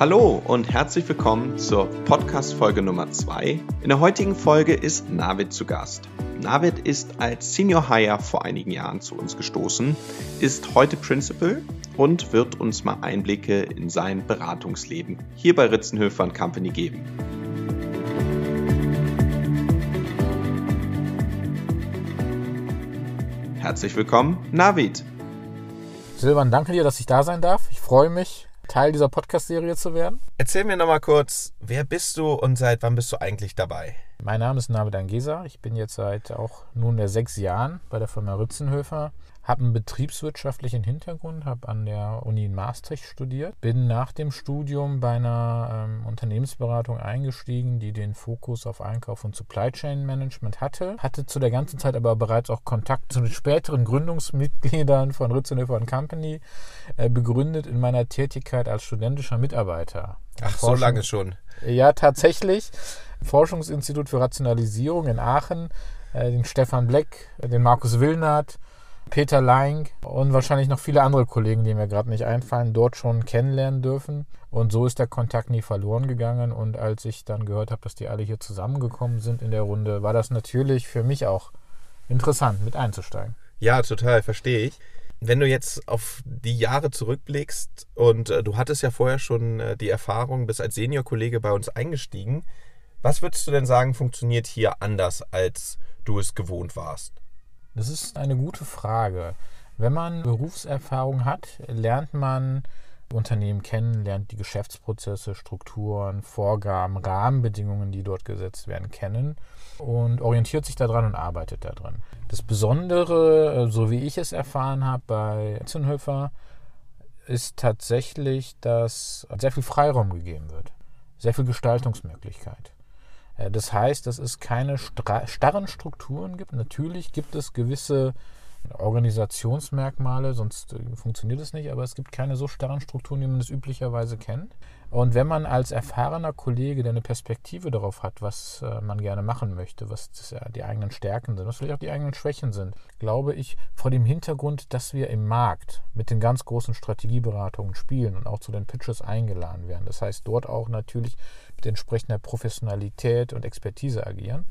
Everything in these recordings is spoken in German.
Hallo und herzlich willkommen zur Podcast-Folge Nummer 2. In der heutigen Folge ist Navid zu Gast. Navid ist als Senior Hire vor einigen Jahren zu uns gestoßen, ist heute Principal und wird uns mal Einblicke in sein Beratungsleben hier bei Ritzenhöfer Company geben. Herzlich willkommen, Navid. Silvan, danke dir, dass ich da sein darf. Ich freue mich, Teil dieser Podcast-Serie zu werden. Erzähl mir nochmal kurz, wer bist du und seit wann bist du eigentlich dabei? Mein Name ist Navid Angesa. Ich bin jetzt seit auch nunmehr sechs Jahren bei der Firma Ritzenhöfer habe einen betriebswirtschaftlichen Hintergrund, habe an der Uni in Maastricht studiert, bin nach dem Studium bei einer ähm, Unternehmensberatung eingestiegen, die den Fokus auf Einkauf und Supply Chain Management hatte, hatte zu der ganzen Zeit aber bereits auch Kontakt zu den späteren Gründungsmitgliedern von Ritzenhofer Company, äh, begründet in meiner Tätigkeit als studentischer Mitarbeiter. Ach, Forschung, so lange schon. Ja, tatsächlich. Forschungsinstitut für Rationalisierung in Aachen, äh, den Stefan Bleck, den Markus Willnert, Peter Leing und wahrscheinlich noch viele andere Kollegen, die mir gerade nicht einfallen, dort schon kennenlernen dürfen. Und so ist der Kontakt nie verloren gegangen. Und als ich dann gehört habe, dass die alle hier zusammengekommen sind in der Runde, war das natürlich für mich auch interessant, mit einzusteigen. Ja, total, verstehe ich. Wenn du jetzt auf die Jahre zurückblickst und äh, du hattest ja vorher schon äh, die Erfahrung, bist als Seniorkollege bei uns eingestiegen, was würdest du denn sagen, funktioniert hier anders, als du es gewohnt warst? Das ist eine gute Frage. Wenn man Berufserfahrung hat, lernt man Unternehmen kennen, lernt die Geschäftsprozesse, Strukturen, Vorgaben, Rahmenbedingungen, die dort gesetzt werden, kennen und orientiert sich daran und arbeitet daran. Das Besondere, äh, so wie ich es erfahren habe bei Zinhöfer, ist tatsächlich, dass sehr viel Freiraum gegeben wird, sehr viel Gestaltungsmöglichkeit. Äh, das heißt, dass es keine starren Strukturen gibt. Natürlich gibt es gewisse Organisationsmerkmale, sonst äh, funktioniert es nicht, aber es gibt keine so starren Strukturen, wie man es üblicherweise kennt. Und wenn man als erfahrener Kollege, der eine Perspektive darauf hat, was äh, man gerne machen möchte, was die eigenen Stärken sind, was vielleicht auch die eigenen Schwächen sind, glaube ich, vor dem Hintergrund, dass wir im Markt mit den ganz großen Strategieberatungen spielen und auch zu den Pitches eingeladen werden. Das heißt, dort auch natürlich mit entsprechender Professionalität und Expertise agieren,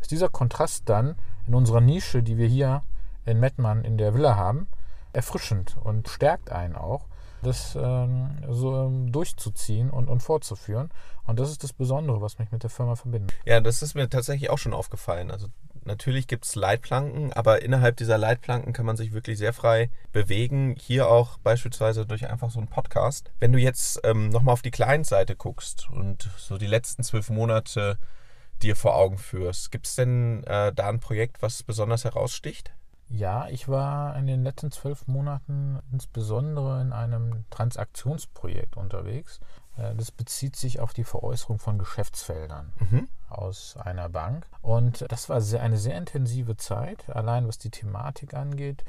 ist dieser Kontrast dann in unserer Nische, die wir hier in Mettmann in der Villa haben, erfrischend und stärkt einen auch, das ähm, so ähm, durchzuziehen und, und fortzuführen. Und das ist das Besondere, was mich mit der Firma verbindet. Ja, das ist mir tatsächlich auch schon aufgefallen. Also natürlich gibt es Leitplanken, aber innerhalb dieser Leitplanken kann man sich wirklich sehr frei bewegen. Hier auch beispielsweise durch einfach so einen Podcast. Wenn du jetzt ähm, nochmal auf die Client-Seite guckst und so die letzten zwölf Monate dir vor Augen führst, gibt es denn äh, da ein Projekt, was besonders heraussticht? Ja, ich war in den letzten zwölf Monaten insbesondere in einem Transaktionsprojekt unterwegs. Äh, das bezieht sich auf die Veräußerung von Geschäftsfeldern mhm. aus einer Bank. Und das war sehr, eine sehr intensive Zeit, allein was die Thematik angeht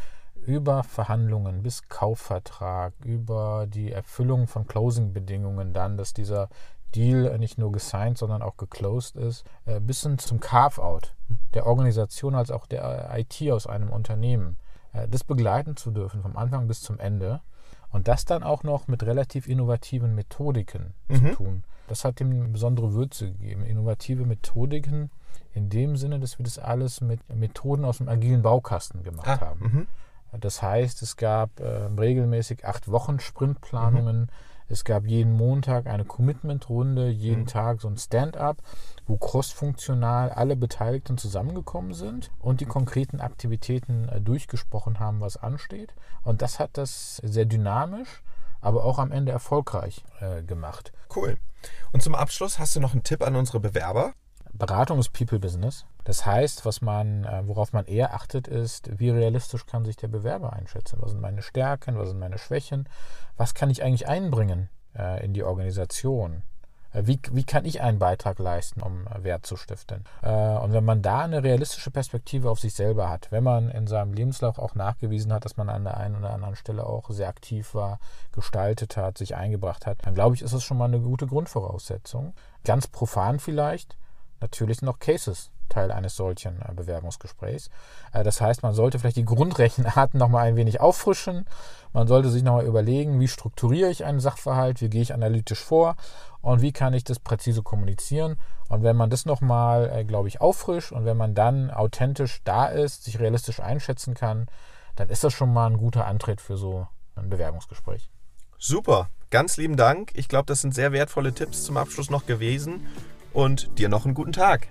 über Verhandlungen bis Kaufvertrag, über die Erfüllung von Closing-Bedingungen dann, dass dieser Deal nicht nur gesigned, sondern auch geclosed ist, äh, bis hin zum Carve-out der Organisation als auch der IT aus einem Unternehmen. Äh, das begleiten zu dürfen vom Anfang bis zum Ende und das dann auch noch mit relativ innovativen Methodiken mhm. zu tun. Das hat ihm eine besondere Würze gegeben. Innovative Methodiken in dem Sinne, dass wir das alles mit Methoden aus dem agilen Baukasten gemacht ah, haben. Mhm. Das heißt, es gab äh, regelmäßig acht Wochen Sprintplanungen. Mhm. Es gab jeden Montag eine Commitment-Runde, jeden mhm. Tag so ein Stand-up, wo crossfunktional alle Beteiligten zusammengekommen sind und die konkreten Aktivitäten äh, durchgesprochen haben, was ansteht. Und das hat das sehr dynamisch, aber auch am Ende erfolgreich äh, gemacht. Cool. Und zum Abschluss hast du noch einen Tipp an unsere Bewerber? Beratung ist People Business. Das heißt, was man, äh, worauf man eher achtet, ist, wie realistisch kann sich der Bewerber einschätzen? Was sind meine Stärken, was sind meine Schwächen? Was kann ich eigentlich einbringen äh, in die Organisation? Äh, wie, wie kann ich einen Beitrag leisten, um Wert zu stiften? Und wenn man da eine realistische Perspektive auf sich selber hat, wenn man in seinem Lebenslauf auch nachgewiesen hat, dass man an der einen oder anderen Stelle auch sehr aktiv war, gestaltet hat, sich eingebracht hat, dann glaube ich, ist das schon mal eine gute Grundvoraussetzung. Ganz profan vielleicht, natürlich noch Cases Teil eines solchen äh, Bewerbungsgesprächs. Äh, das heißt, man sollte vielleicht die Grundrechenarten nochmal ein wenig auffrischen. Man sollte sich nochmal überlegen, wie strukturiere ich einen Sachverhalt, wie gehe ich analytisch vor und wie kann ich das präzise kommunizieren. Und wenn man das nochmal, äh, glaube ich, auffrischt und wenn man dann authentisch da ist, sich realistisch einschätzen kann, dann ist das schon mal ein guter Antritt für so ein Bewerbungsgespräch. Super, ganz lieben Dank. Ich glaube, das sind sehr wertvolle Tipps zum Abschluss noch gewesen und dir noch einen guten Tag.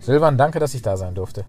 Silvan, danke, dass ich da sein durfte.